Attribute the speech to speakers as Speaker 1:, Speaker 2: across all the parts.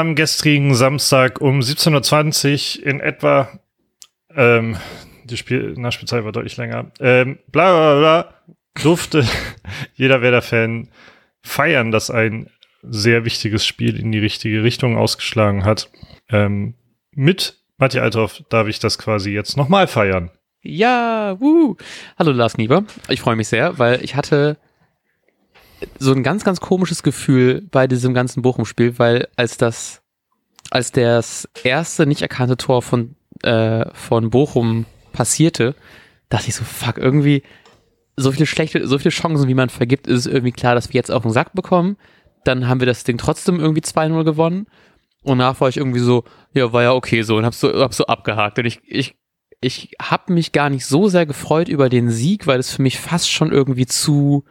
Speaker 1: am gestrigen Samstag um 17.20 Uhr in etwa, ähm, die Spiel Nachspielzeit war deutlich länger, ähm, bla bla bla, durfte jeder Werder-Fan feiern, dass ein sehr wichtiges Spiel in die richtige Richtung ausgeschlagen hat. Ähm, mit Matti Althoff darf ich das quasi jetzt nochmal feiern.
Speaker 2: Ja, wuh. Hallo Lars Nieber. Ich freue mich sehr, weil ich hatte so ein ganz, ganz komisches Gefühl bei diesem ganzen Bochum-Spiel, weil als das, als das erste nicht erkannte Tor von, äh, von Bochum passierte, dachte ich so, fuck, irgendwie so viele schlechte, so viele Chancen, wie man vergibt, ist es irgendwie klar, dass wir jetzt auf den Sack bekommen. Dann haben wir das Ding trotzdem irgendwie 2-0 gewonnen. Und danach war ich irgendwie so, ja, war ja okay so und hab's so, hab's so abgehakt. Und ich, ich, ich hab mich gar nicht so sehr gefreut über den Sieg, weil es für mich fast schon irgendwie zu,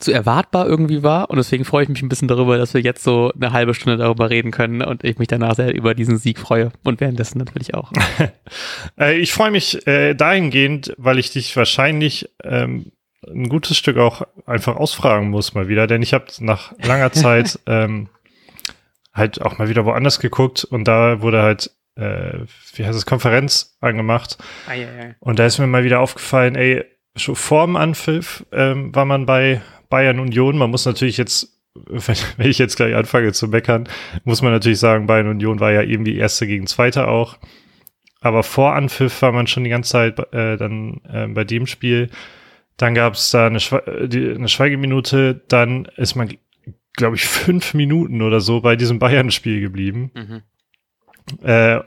Speaker 2: zu erwartbar irgendwie war. Und deswegen freue ich mich ein bisschen darüber, dass wir jetzt so eine halbe Stunde darüber reden können und ich mich danach sehr über diesen Sieg freue. Und währenddessen natürlich auch.
Speaker 1: äh, ich freue mich äh, dahingehend, weil ich dich wahrscheinlich ähm, ein gutes Stück auch einfach ausfragen muss mal wieder, denn ich habe nach langer Zeit ähm, halt auch mal wieder woanders geguckt und da wurde halt, äh, wie heißt es, Konferenz angemacht. Ah, ja, ja. Und da ist mir mal wieder aufgefallen, ey, schon vorm Anpfiff ähm, war man bei Bayern Union. Man muss natürlich jetzt, wenn, wenn ich jetzt gleich anfange zu meckern, muss man natürlich sagen, Bayern Union war ja irgendwie Erste gegen Zweite auch. Aber vor Anpfiff war man schon die ganze Zeit äh, dann äh, bei dem Spiel dann gab es da eine, Schwe die, eine Schweigeminute. Dann ist man, glaube ich, fünf Minuten oder so bei diesem Bayern-Spiel geblieben. Mhm. Äh,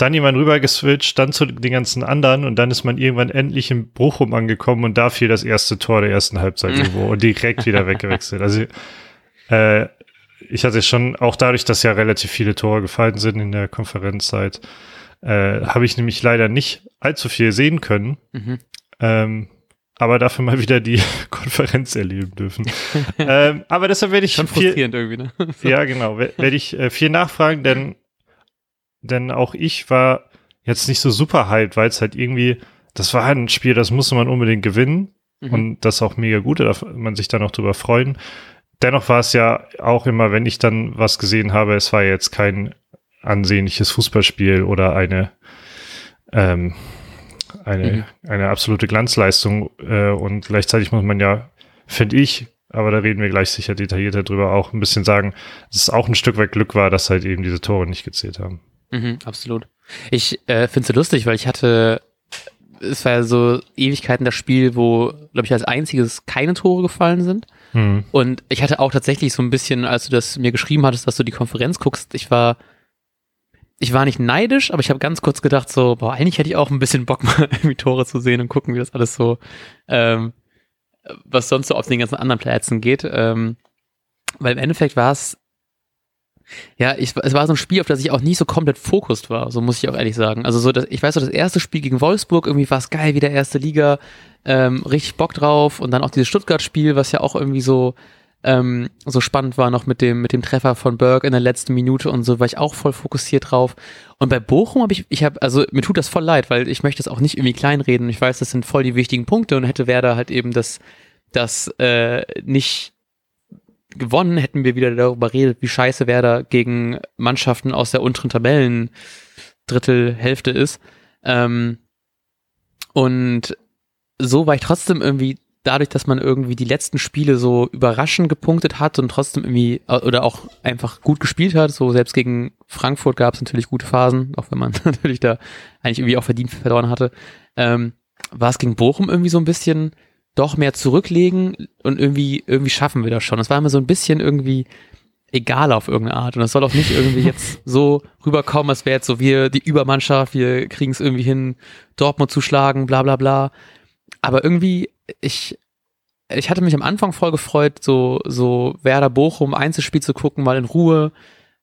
Speaker 1: dann jemand rüber geswitcht, dann zu den ganzen anderen und dann ist man irgendwann endlich im Bochum angekommen und da fiel das erste Tor der ersten Halbzeit irgendwo und direkt wieder weggewechselt. Also äh, ich hatte schon, auch dadurch, dass ja relativ viele Tore gefallen sind in der Konferenzzeit, äh, habe ich nämlich leider nicht allzu viel sehen können. Mhm. Ähm, aber dafür mal wieder die Konferenz erleben dürfen. ähm, aber deshalb werde ich
Speaker 2: Schon viel, frustrierend irgendwie, ne?
Speaker 1: ja, genau, werde ich äh, viel nachfragen, denn denn auch ich war jetzt nicht so super hyped, weil es halt irgendwie, das war halt ein Spiel, das musste man unbedingt gewinnen mhm. und das auch mega gut, da darf man sich dann auch drüber freuen. Dennoch war es ja auch immer, wenn ich dann was gesehen habe, es war jetzt kein ansehnliches Fußballspiel oder eine ähm, eine, mhm. eine absolute Glanzleistung äh, und gleichzeitig muss man ja, finde ich, aber da reden wir gleich sicher detaillierter drüber, auch ein bisschen sagen, dass es auch ein Stück weit Glück war, dass halt eben diese Tore nicht gezählt haben.
Speaker 2: Mhm, absolut. Ich äh, finde es so lustig, weil ich hatte, es war ja so Ewigkeiten das Spiel, wo, glaube ich, als einziges keine Tore gefallen sind. Mhm. Und ich hatte auch tatsächlich so ein bisschen, als du das mir geschrieben hattest, dass du die Konferenz guckst, ich war ich war nicht neidisch, aber ich habe ganz kurz gedacht, so, boah, eigentlich hätte ich auch ein bisschen Bock, mal irgendwie Tore zu sehen und gucken, wie das alles so, ähm, was sonst so auf den ganzen anderen Plätzen geht. Ähm, weil im Endeffekt war es, ja, ich, es war so ein Spiel, auf das ich auch nicht so komplett fokussiert war, so muss ich auch ehrlich sagen. Also so, das, ich weiß so, das erste Spiel gegen Wolfsburg, irgendwie war es geil, wie der erste Liga, ähm, richtig Bock drauf. Und dann auch dieses Stuttgart-Spiel, was ja auch irgendwie so, ähm, so spannend war noch mit dem mit dem Treffer von Berg in der letzten Minute und so war ich auch voll fokussiert drauf. Und bei Bochum habe ich ich habe also mir tut das voll leid weil ich möchte das auch nicht irgendwie kleinreden. Ich weiß das sind voll die wichtigen Punkte und hätte Werder halt eben das das äh, nicht gewonnen hätten wir wieder darüber redet wie scheiße Werder gegen Mannschaften aus der unteren Tabellen Drittel Hälfte ist. Ähm, und so war ich trotzdem irgendwie dadurch, dass man irgendwie die letzten Spiele so überraschend gepunktet hat und trotzdem irgendwie äh, oder auch einfach gut gespielt hat, so selbst gegen Frankfurt gab es natürlich gute Phasen, auch wenn man natürlich da eigentlich irgendwie auch verdient verloren hatte, ähm, war es gegen Bochum irgendwie so ein bisschen doch mehr zurücklegen und irgendwie irgendwie schaffen wir das schon. Es war immer so ein bisschen irgendwie egal auf irgendeine Art und es soll auch nicht irgendwie jetzt so rüberkommen, als wäre jetzt so wir die Übermannschaft, wir kriegen es irgendwie hin, Dortmund zu schlagen, bla bla bla. Aber irgendwie ich, ich hatte mich am Anfang voll gefreut, so, so Werder Bochum Einzelspiel zu gucken, mal in Ruhe.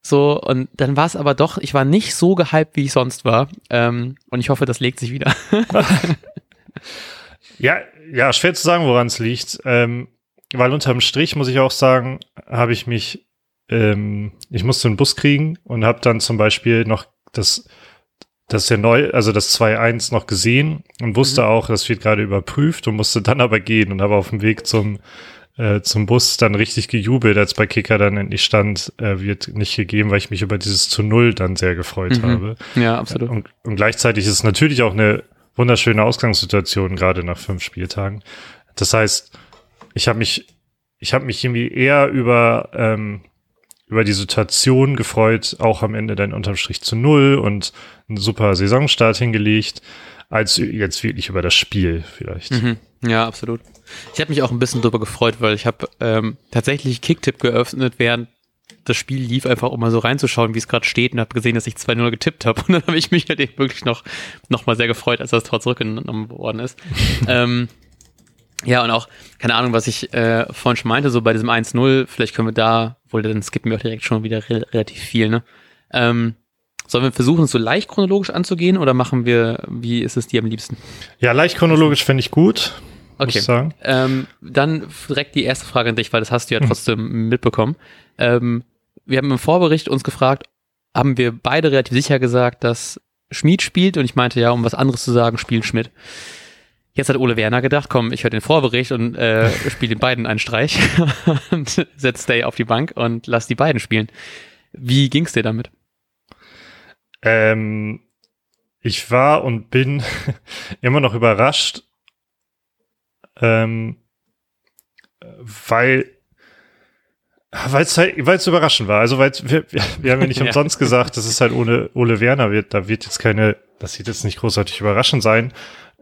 Speaker 2: So, und dann war es aber doch, ich war nicht so gehypt, wie ich sonst war. Ähm, und ich hoffe, das legt sich wieder.
Speaker 1: ja, ja, schwer zu sagen, woran es liegt. Ähm, weil unterm Strich muss ich auch sagen, habe ich mich, ähm, ich musste einen Bus kriegen und habe dann zum Beispiel noch das das ist ja neu, also das 2.1 noch gesehen und wusste mhm. auch, das wird gerade überprüft und musste dann aber gehen und habe auf dem Weg zum äh, zum Bus dann richtig gejubelt, als bei Kicker dann endlich stand, äh, wird nicht gegeben, weil ich mich über dieses zu Null dann sehr gefreut mhm. habe.
Speaker 2: Ja, absolut.
Speaker 1: Und, und gleichzeitig ist es natürlich auch eine wunderschöne Ausgangssituation, gerade nach fünf Spieltagen. Das heißt, ich habe mich, ich habe mich irgendwie eher über, ähm, über die Situation gefreut, auch am Ende dann unterm Strich zu Null und einen super Saisonstart hingelegt, als jetzt wirklich über das Spiel vielleicht.
Speaker 2: Mhm. Ja, absolut. Ich habe mich auch ein bisschen drüber gefreut, weil ich habe ähm, tatsächlich Kicktipp geöffnet, während das Spiel lief, einfach um mal so reinzuschauen, wie es gerade steht und habe gesehen, dass ich 2-0 getippt habe. Und dann habe ich mich halt eben wirklich noch, noch mal sehr gefreut, als das Tor zurückgenommen worden ist. ähm, ja, und auch, keine Ahnung, was ich äh, vorhin schon meinte, so bei diesem 1-0, vielleicht können wir da, wohl dann skippen wir auch direkt schon wieder re relativ viel, ne? Ähm, Sollen wir versuchen, es so leicht chronologisch anzugehen oder machen wir, wie ist es dir am liebsten?
Speaker 1: Ja, leicht chronologisch fände ich gut.
Speaker 2: Okay. Ähm, dann direkt die erste Frage an dich, weil das hast du ja hm. trotzdem mitbekommen. Ähm, wir haben im Vorbericht uns gefragt, haben wir beide relativ sicher gesagt, dass Schmid spielt und ich meinte ja, um was anderes zu sagen, spielt Schmidt. Jetzt hat Ole Werner gedacht, komm, ich höre den Vorbericht und äh, spiele den beiden einen Streich und setz Stay auf die Bank und lass die beiden spielen. Wie ging's dir damit?
Speaker 1: Ähm, ich war und bin immer noch überrascht, ähm, weil weil es halt, weil es überraschend war. Also weil wir, wir haben ja nicht umsonst gesagt, das ist halt ohne Ole Werner wird, da wird jetzt keine, das wird jetzt nicht großartig überraschend sein.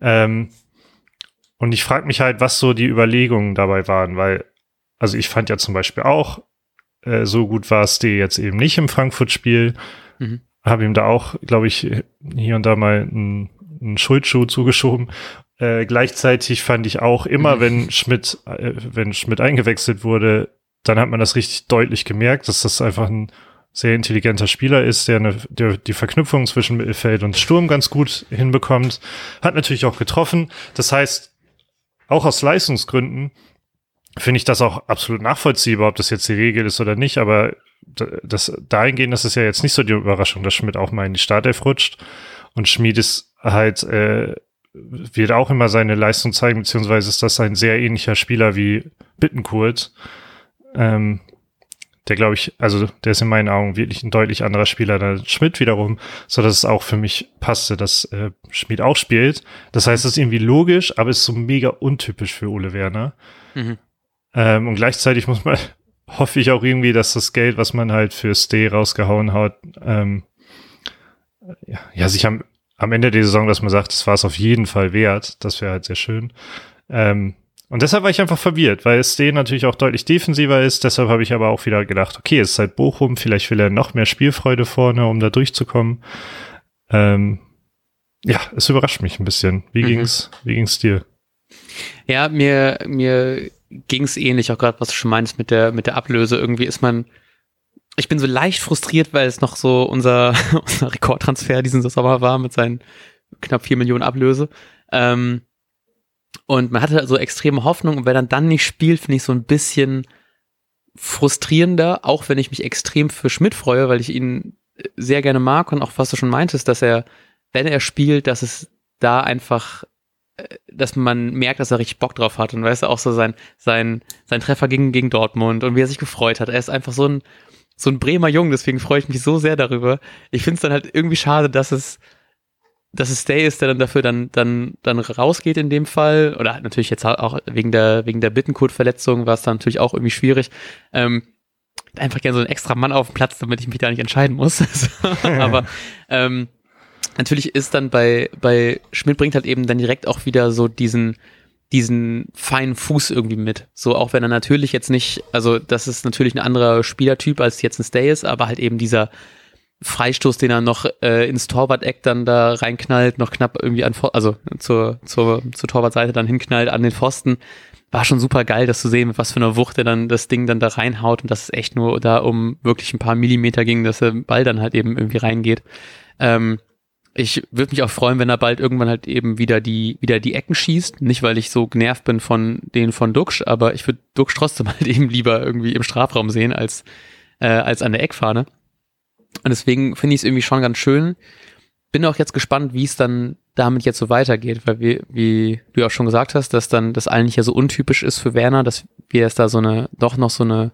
Speaker 1: Ähm, und ich frage mich halt, was so die Überlegungen dabei waren, weil, also ich fand ja zum Beispiel auch, äh, so gut war es dir jetzt eben nicht im Frankfurt-Spiel. Mhm. Habe ihm da auch, glaube ich, hier und da mal einen, einen Schuldschuh zugeschoben. Äh, gleichzeitig fand ich auch immer, mhm. wenn Schmidt, äh, wenn Schmidt eingewechselt wurde, dann hat man das richtig deutlich gemerkt, dass das einfach ein sehr intelligenter Spieler ist, der, eine, der die Verknüpfung zwischen Mittelfeld und Sturm ganz gut hinbekommt. Hat natürlich auch getroffen. Das heißt, auch aus Leistungsgründen finde ich das auch absolut nachvollziehbar, ob das jetzt die Regel ist oder nicht, aber das dahingehend das ist ja jetzt nicht so die Überraschung, dass Schmidt auch mal in die Startelf rutscht und Schmied ist halt äh, wird auch immer seine Leistung zeigen, beziehungsweise ist das ein sehr ähnlicher Spieler wie Bittenkurt. Ähm, der glaube ich, also der ist in meinen Augen wirklich ein deutlich anderer Spieler als Schmidt wiederum, so dass es auch für mich passte, dass äh, Schmidt auch spielt. Das heißt, es ist irgendwie logisch, aber es ist so mega untypisch für Ole Werner. Mhm. Ähm, und gleichzeitig muss man, hoffe ich auch irgendwie, dass das Geld, was man halt für Stay rausgehauen hat, ähm, ja, ja, sich am am Ende der Saison, dass man sagt, das war es auf jeden Fall wert. Das wäre halt sehr schön. Ähm, und deshalb war ich einfach verwirrt, weil Ste natürlich auch deutlich defensiver ist. Deshalb habe ich aber auch wieder gedacht, okay, es ist halt Bochum, vielleicht will er noch mehr Spielfreude vorne, um da durchzukommen. Ähm, ja, es überrascht mich ein bisschen. Wie mhm. ging's, wie ging's dir?
Speaker 2: Ja, mir, mir ging's ähnlich, auch gerade was du schon meinst mit der, mit der Ablöse. Irgendwie ist man, ich bin so leicht frustriert, weil es noch so unser, unser Rekordtransfer diesen Sommer war mit seinen knapp vier Millionen Ablöse. Ähm, und man hatte so extreme Hoffnung und wer dann dann nicht spielt, finde ich so ein bisschen frustrierender, auch wenn ich mich extrem für Schmidt freue, weil ich ihn sehr gerne mag und auch was du schon meintest, dass er, wenn er spielt, dass es da einfach, äh, dass man merkt, dass er richtig Bock drauf hat und weißt du, auch so sein, sein, sein Treffer gegen, gegen Dortmund und wie er sich gefreut hat. Er ist einfach so ein, so ein Bremer Jung, deswegen freue ich mich so sehr darüber. Ich finde es dann halt irgendwie schade, dass es, dass es Stay ist, der dann dafür dann, dann, dann rausgeht in dem Fall. Oder natürlich jetzt auch wegen der, wegen der Bittencode-Verletzung war es dann natürlich auch irgendwie schwierig. Ähm, einfach gerne so ein extra Mann auf dem Platz, damit ich mich da nicht entscheiden muss. Aber ähm, natürlich ist dann bei, bei Schmidt bringt halt eben dann direkt auch wieder so diesen, diesen feinen Fuß irgendwie mit. So, auch wenn er natürlich jetzt nicht, also das ist natürlich ein anderer Spielertyp, als jetzt ein Stay ist, aber halt eben dieser Freistoß, den er noch äh, ins Torwart-Eck dann da reinknallt, noch knapp irgendwie an, also zur, zur, zur Torwartseite dann hinknallt an den Pfosten, war schon super geil, das zu sehen, mit was für einer Wucht er dann das Ding dann da reinhaut und dass es echt nur da um wirklich ein paar Millimeter ging, dass der Ball dann halt eben irgendwie reingeht. Ähm, ich würde mich auch freuen, wenn er bald irgendwann halt eben wieder die, wieder die Ecken schießt. Nicht, weil ich so genervt bin von denen von Duxch, aber ich würde Duxch trotzdem halt eben lieber irgendwie im Strafraum sehen als, äh, als an der Eckfahne. Und deswegen finde ich es irgendwie schon ganz schön. bin auch jetzt gespannt, wie es dann damit jetzt so weitergeht, weil wie, wie du auch schon gesagt hast, dass dann das eigentlich ja so untypisch ist für Werner, dass wir jetzt da so eine, doch noch so eine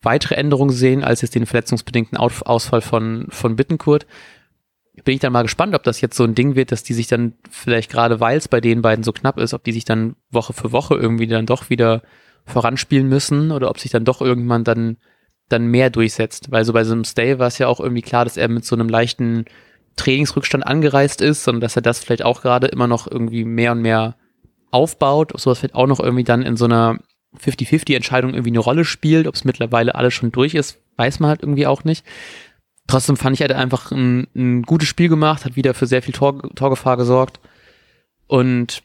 Speaker 2: weitere Änderung sehen, als jetzt den verletzungsbedingten Ausfall von, von Bittenkurt. Bin ich dann mal gespannt, ob das jetzt so ein Ding wird, dass die sich dann vielleicht gerade, weil es bei den beiden so knapp ist, ob die sich dann Woche für Woche irgendwie dann doch wieder voranspielen müssen oder ob sich dann doch irgendwann dann, dann mehr durchsetzt. Weil so bei so einem Stay war es ja auch irgendwie klar, dass er mit so einem leichten Trainingsrückstand angereist ist, sondern dass er das vielleicht auch gerade immer noch irgendwie mehr und mehr aufbaut, ob sowas vielleicht auch noch irgendwie dann in so einer 50-50-Entscheidung irgendwie eine Rolle spielt, ob es mittlerweile alles schon durch ist, weiß man halt irgendwie auch nicht. Trotzdem fand ich, er hat einfach ein, ein gutes Spiel gemacht, hat wieder für sehr viel Tor, Torgefahr gesorgt und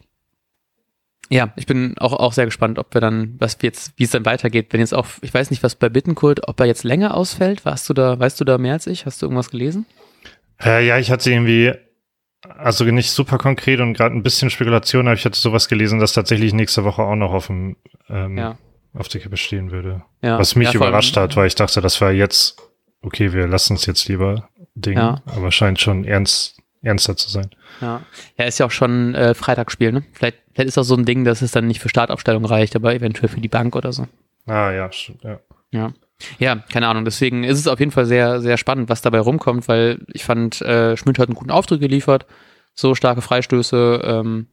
Speaker 2: ja, ich bin auch, auch sehr gespannt, ob wir dann, was jetzt, wie es dann weitergeht, wenn jetzt auch, ich weiß nicht, was bei Bittenkurt, ob er jetzt länger ausfällt, warst du da, weißt du da mehr als ich? Hast du irgendwas gelesen?
Speaker 1: Äh, ja, ich hatte irgendwie, also nicht super konkret und gerade ein bisschen Spekulation, aber ich hatte sowas gelesen, dass tatsächlich nächste Woche auch noch auf dem ähm, ja. auf der Kippe stehen würde. Ja. Was mich ja, überrascht hat, weil ich dachte, das war jetzt, okay, wir lassen es jetzt lieber Ding, ja. aber scheint schon ernst, ernster zu sein.
Speaker 2: Ja, ja ist ja auch schon äh, Freitagsspiel, ne? Vielleicht, vielleicht ist auch so ein Ding, dass es dann nicht für Startaufstellung reicht, aber eventuell für die Bank oder so.
Speaker 1: Ah, ja, stimmt, ja.
Speaker 2: Ja. Ja, keine Ahnung. Deswegen ist es auf jeden Fall sehr, sehr spannend, was dabei rumkommt, weil ich fand, äh, Schmidt hat einen guten Auftritt geliefert, so starke Freistöße. Ähm,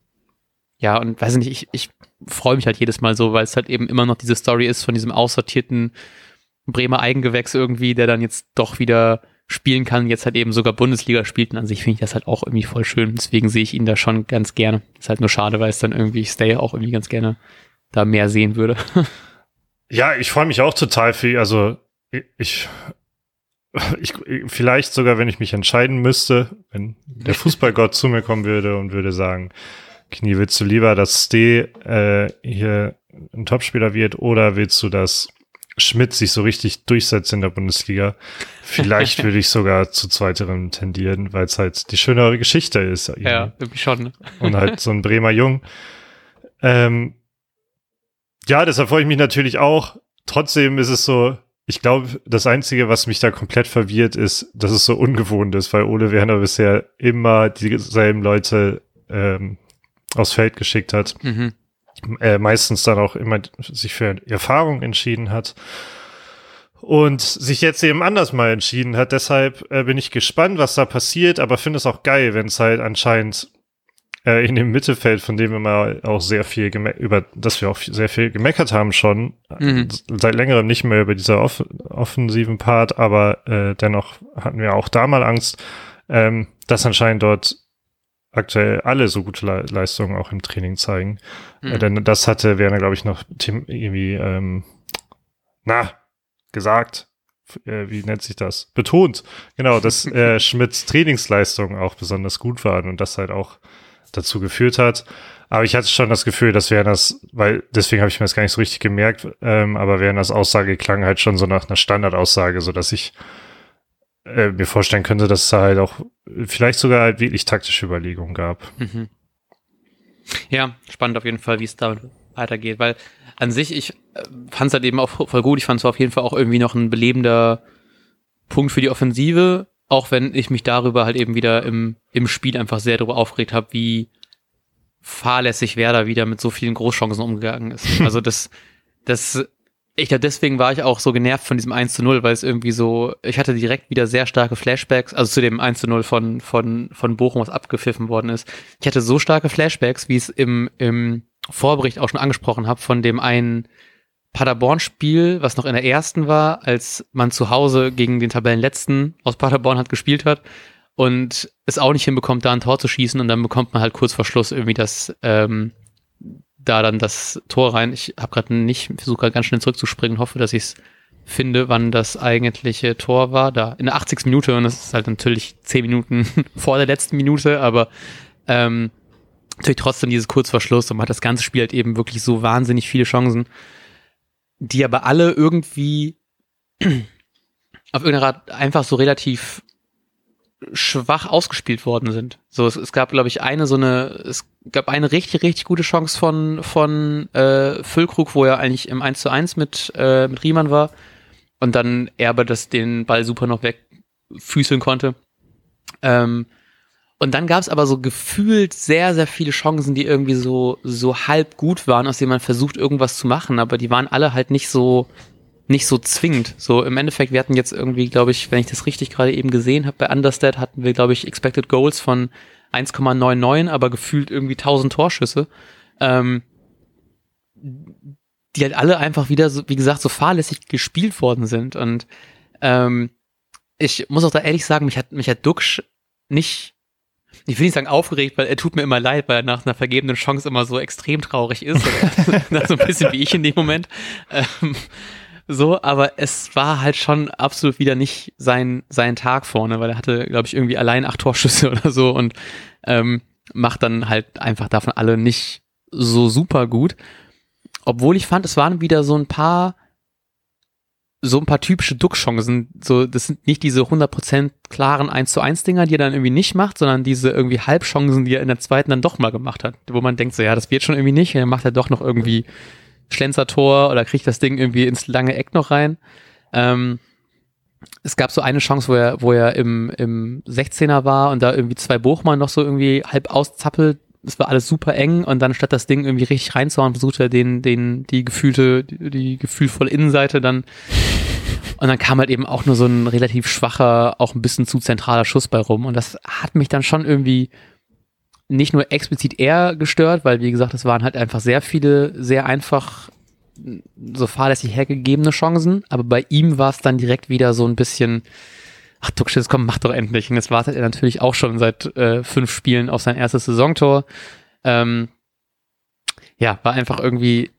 Speaker 2: ja, und weiß nicht, ich, ich freue mich halt jedes Mal so, weil es halt eben immer noch diese Story ist von diesem aussortierten Bremer Eigengewächs irgendwie, der dann jetzt doch wieder spielen kann, jetzt halt eben sogar Bundesliga spielt. Und an sich finde ich das halt auch irgendwie voll schön. Deswegen sehe ich ihn da schon ganz gerne. Ist halt nur schade, weil es dann irgendwie ich Stay auch irgendwie ganz gerne da mehr sehen würde.
Speaker 1: Ja, ich freue mich auch total viel. Also ich, ich, vielleicht sogar, wenn ich mich entscheiden müsste, wenn der Fußballgott zu mir kommen würde und würde sagen, Knie, willst du lieber, dass Ste äh, hier ein Topspieler wird oder willst du, dass Schmidt sich so richtig durchsetzt in der Bundesliga? Vielleicht würde ich sogar zu zweiterem tendieren, weil es halt die schönere Geschichte ist.
Speaker 2: Irgendwie. Ja, irgendwie schon. Ne?
Speaker 1: Und halt so ein Bremer Jung. Ähm, ja, deshalb freue ich mich natürlich auch. Trotzdem ist es so, ich glaube, das Einzige, was mich da komplett verwirrt, ist, dass es so ungewohnt ist, weil Ole Werner bisher immer dieselben Leute ähm, aufs Feld geschickt hat. Mhm. Äh, meistens dann auch immer sich für Erfahrung entschieden hat und sich jetzt eben anders mal entschieden hat. Deshalb äh, bin ich gespannt, was da passiert, aber finde es auch geil, wenn es halt anscheinend äh, in dem Mittelfeld, von dem wir mal auch sehr viel über das wir auch sehr viel gemeckert haben schon, mhm. seit längerem nicht mehr über dieser off offensiven Part, aber äh, dennoch hatten wir auch da mal Angst, ähm, dass anscheinend dort aktuell alle so gute Le Leistungen auch im Training zeigen. Mhm. Äh, denn das hatte Werner, glaube ich, noch Tim irgendwie, ähm, na, gesagt, äh, wie nennt sich das? Betont, genau, dass äh, Schmidts Trainingsleistungen auch besonders gut waren und das halt auch dazu geführt hat. Aber ich hatte schon das Gefühl, dass das, weil deswegen habe ich mir das gar nicht so richtig gemerkt, ähm, aber das Aussage klang halt schon so nach einer Standardaussage, so dass ich äh, mir vorstellen könnte, dass es da halt auch vielleicht sogar halt wirklich taktische Überlegungen gab. Mhm.
Speaker 2: Ja, spannend auf jeden Fall, wie es da weitergeht, weil an sich, ich äh, fand es halt eben auch voll gut. Ich fand es auf jeden Fall auch irgendwie noch ein belebender Punkt für die Offensive, auch wenn ich mich darüber halt eben wieder im, im Spiel einfach sehr darüber aufgeregt habe, wie fahrlässig Werder wieder mit so vielen Großchancen umgegangen ist. Also das, das, ich glaube, deswegen war ich auch so genervt von diesem 1 zu 0, weil es irgendwie so, ich hatte direkt wieder sehr starke Flashbacks, also zu dem 1 zu 0 von, von, von Bochum, was abgepfiffen worden ist. Ich hatte so starke Flashbacks, wie ich es im, im Vorbericht auch schon angesprochen habe, von dem einen Paderborn-Spiel, was noch in der ersten war, als man zu Hause gegen den Tabellenletzten aus Paderborn hat gespielt hat und es auch nicht hinbekommt, da ein Tor zu schießen und dann bekommt man halt kurz vor Schluss irgendwie das, ähm, da dann das Tor rein. Ich habe gerade nicht, versuche gerade ganz schnell zurückzuspringen, hoffe, dass ich es finde, wann das eigentliche Tor war. Da in der 80. Minute und das ist halt natürlich 10 Minuten vor der letzten Minute, aber ähm, natürlich trotzdem dieses kurz vor Schluss und man hat das ganze Spiel halt eben wirklich so wahnsinnig viele Chancen die aber alle irgendwie auf irgendeine Art einfach so relativ schwach ausgespielt worden sind. So, es, es gab, glaube ich, eine so eine, es gab eine richtig, richtig gute Chance von, von äh, Füllkrug, wo er eigentlich im 1 zu 1 mit, äh, mit Riemann war und dann Erbe das den Ball super noch wegfüßeln konnte. Ähm, Und dann gab es aber so gefühlt sehr, sehr viele Chancen, die irgendwie so, so halb gut waren, aus denen man versucht, irgendwas zu machen, aber die waren alle halt nicht so, nicht so zwingend. So im Endeffekt, wir hatten jetzt irgendwie, glaube ich, wenn ich das richtig gerade eben gesehen habe, bei Understat hatten wir, glaube ich, Expected Goals von 1,99, aber gefühlt irgendwie 1000 Torschüsse. Ähm, die halt alle einfach wieder, so, wie gesagt, so fahrlässig gespielt worden sind. Und ähm, ich muss auch da ehrlich sagen, mich hat, mich hat Duxch nicht ich will nicht sagen aufgeregt, weil er tut mir immer leid, weil er nach einer vergebenen Chance immer so extrem traurig ist. so ein bisschen wie ich in dem Moment. Ähm, so, aber es war halt schon absolut wieder nicht sein, sein Tag vorne, weil er hatte, glaube ich, irgendwie allein acht Torschüsse oder so und ähm, macht dann halt einfach davon alle nicht so super gut. Obwohl ich fand, es waren wieder so ein paar so ein paar typische Duckchancen. So, das sind nicht diese 100% klaren 1 zu 1 Dinger, die er dann irgendwie nicht macht, sondern diese irgendwie Halbchancen, die er in der zweiten dann doch mal gemacht hat. Wo man denkt so, ja, das wird schon irgendwie nicht. Und dann macht er doch noch irgendwie Schlenzertor oder kriegt das Ding irgendwie ins lange Eck noch rein. Ähm, es gab so eine Chance, wo er, wo er im, im 16er war und da irgendwie zwei Bochmann noch so irgendwie halb auszappelt. Es war alles super eng und dann statt das Ding irgendwie richtig reinzuhauen, versucht er den, den, die gefühlte, die, die gefühlvolle Innenseite dann und dann kam halt eben auch nur so ein relativ schwacher, auch ein bisschen zu zentraler Schuss bei rum. Und das hat mich dann schon irgendwie nicht nur explizit eher gestört, weil wie gesagt, es waren halt einfach sehr viele, sehr einfach so fahrlässig hergegebene Chancen. Aber bei ihm war es dann direkt wieder so ein bisschen, ach Duckschitz, komm, mach doch endlich. Und jetzt wartet er natürlich auch schon seit äh, fünf Spielen auf sein erstes Saisontor. Ähm, ja, war einfach irgendwie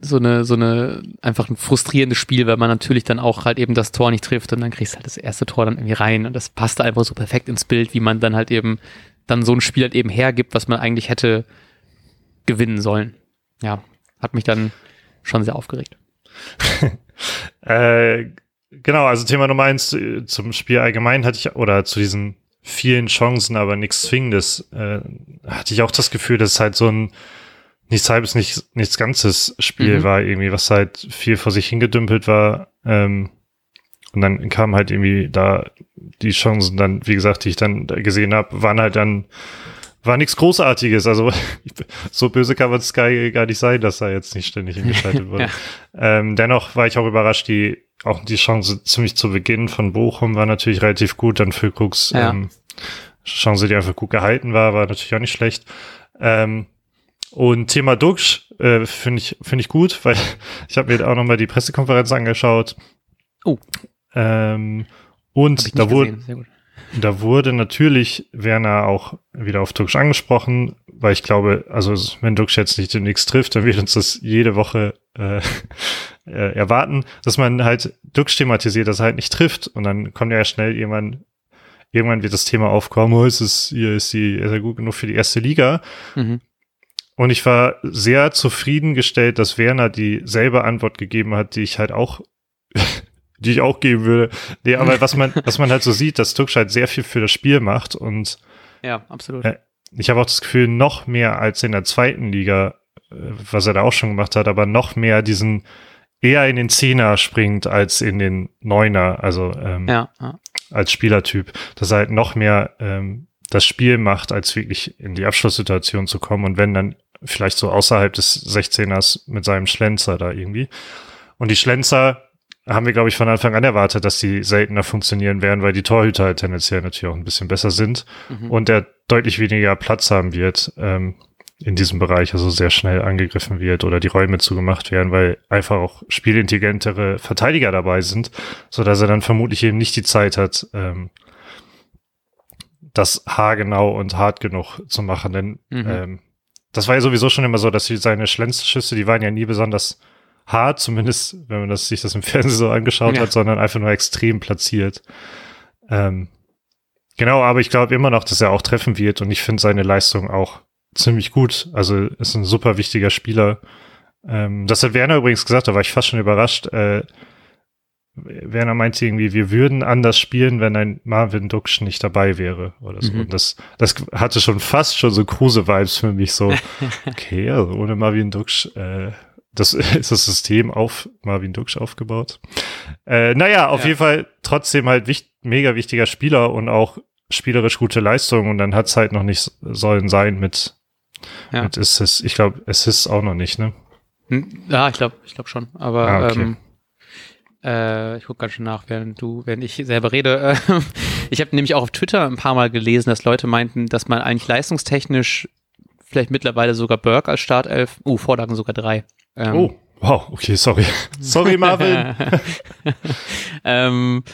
Speaker 2: so eine, so eine, einfach ein frustrierendes Spiel, weil man natürlich dann auch halt eben das Tor nicht trifft und dann kriegst du halt das erste Tor dann irgendwie rein und das passte einfach so perfekt ins Bild, wie man dann halt eben dann so ein Spiel halt eben hergibt, was man eigentlich hätte gewinnen sollen. Ja, hat mich dann schon sehr aufgeregt.
Speaker 1: äh, genau, also Thema Nummer eins äh, zum Spiel allgemein hatte ich, oder zu diesen vielen Chancen, aber nichts Zwingendes, äh, hatte ich auch das Gefühl, dass es halt so ein nichts halbes, nichts, nichts ganzes Spiel mhm. war irgendwie, was halt viel vor sich hingedümpelt war. Ähm, und dann kam halt irgendwie da die Chancen dann, wie gesagt, die ich dann gesehen habe, waren halt dann, war nichts Großartiges. Also so böse kann man Sky gar nicht sein, dass er jetzt nicht ständig hingeschaltet wurde. ja. ähm, dennoch war ich auch überrascht, die auch die Chance ziemlich zu Beginn von Bochum war natürlich relativ gut. Dann Füllkrug's ja. ähm, Chance, die einfach gut gehalten war, war natürlich auch nicht schlecht. Ähm, und Thema Dux äh, finde ich, finde ich gut, weil ich habe mir auch nochmal die Pressekonferenz angeschaut.
Speaker 2: Oh.
Speaker 1: Ähm, und da wurde, da wurde natürlich Werner auch wieder auf Dux angesprochen, weil ich glaube, also wenn Dux jetzt nicht demnächst trifft, dann wird uns das jede Woche äh, äh, erwarten, dass man halt Dux thematisiert, dass er halt nicht trifft. Und dann kommt ja schnell jemand irgendwann wird das Thema aufkommen, oh, ist es, hier ist sie, ist er gut genug für die erste Liga? Mhm. Und ich war sehr zufriedengestellt, dass Werner dieselbe Antwort gegeben hat, die ich halt auch, die ich auch geben würde. Nee, aber was man, was man halt so sieht, dass Tuksch halt sehr viel für das Spiel macht und
Speaker 2: ja, absolut.
Speaker 1: Äh, ich habe auch das Gefühl, noch mehr als in der zweiten Liga, äh, was er da auch schon gemacht hat, aber noch mehr diesen eher in den Zehner springt als in den Neuner, also ähm, ja, ja. als Spielertyp, dass er halt noch mehr ähm, das Spiel macht, als wirklich in die Abschlusssituation zu kommen und wenn dann vielleicht so außerhalb des 16ers mit seinem Schlenzer da irgendwie. Und die Schlenzer haben wir, glaube ich, von Anfang an erwartet, dass die seltener funktionieren werden, weil die Torhüter halt tendenziell natürlich auch ein bisschen besser sind mhm. und der deutlich weniger Platz haben wird ähm, in diesem Bereich, also sehr schnell angegriffen wird oder die Räume zugemacht werden, weil einfach auch spielintelligentere Verteidiger dabei sind, so dass er dann vermutlich eben nicht die Zeit hat, ähm, das haargenau und hart genug zu machen, denn mhm. ähm, das war ja sowieso schon immer so, dass seine Schlenzschüsse, die waren ja nie besonders hart, zumindest wenn man das, sich das im Fernsehen so angeschaut ja. hat, sondern einfach nur extrem platziert. Ähm, genau, aber ich glaube immer noch, dass er auch treffen wird und ich finde seine Leistung auch ziemlich gut. Also ist ein super wichtiger Spieler. Ähm, das hat Werner übrigens gesagt, da war ich fast schon überrascht. Äh, Werner meinte irgendwie, wir würden anders spielen, wenn ein Marvin Duksch nicht dabei wäre oder so. Mhm. Und das, das hatte schon fast schon so Kruse-Vibes für mich so, okay, also ohne Marvin Duksch, äh, das ist das System auf Marvin Duksch aufgebaut. Äh, naja, auf ja. jeden Fall trotzdem halt wichtig, mega wichtiger Spieler und auch spielerisch gute Leistung und dann hat es halt noch nicht sollen sein mit, ja. mit Assist. Ich glaube, Assist auch noch nicht, ne?
Speaker 2: Hm, ja, ich glaube, ich glaube schon. Aber ah, okay. ähm, äh, ich gucke ganz schön nach, während du, während ich selber rede. ich habe nämlich auch auf Twitter ein paar Mal gelesen, dass Leute meinten, dass man eigentlich leistungstechnisch vielleicht mittlerweile sogar Burke als Startelf, uh, Vorlagen sogar drei.
Speaker 1: Ähm, oh, wow, okay, sorry. sorry, Marvin.
Speaker 2: ähm,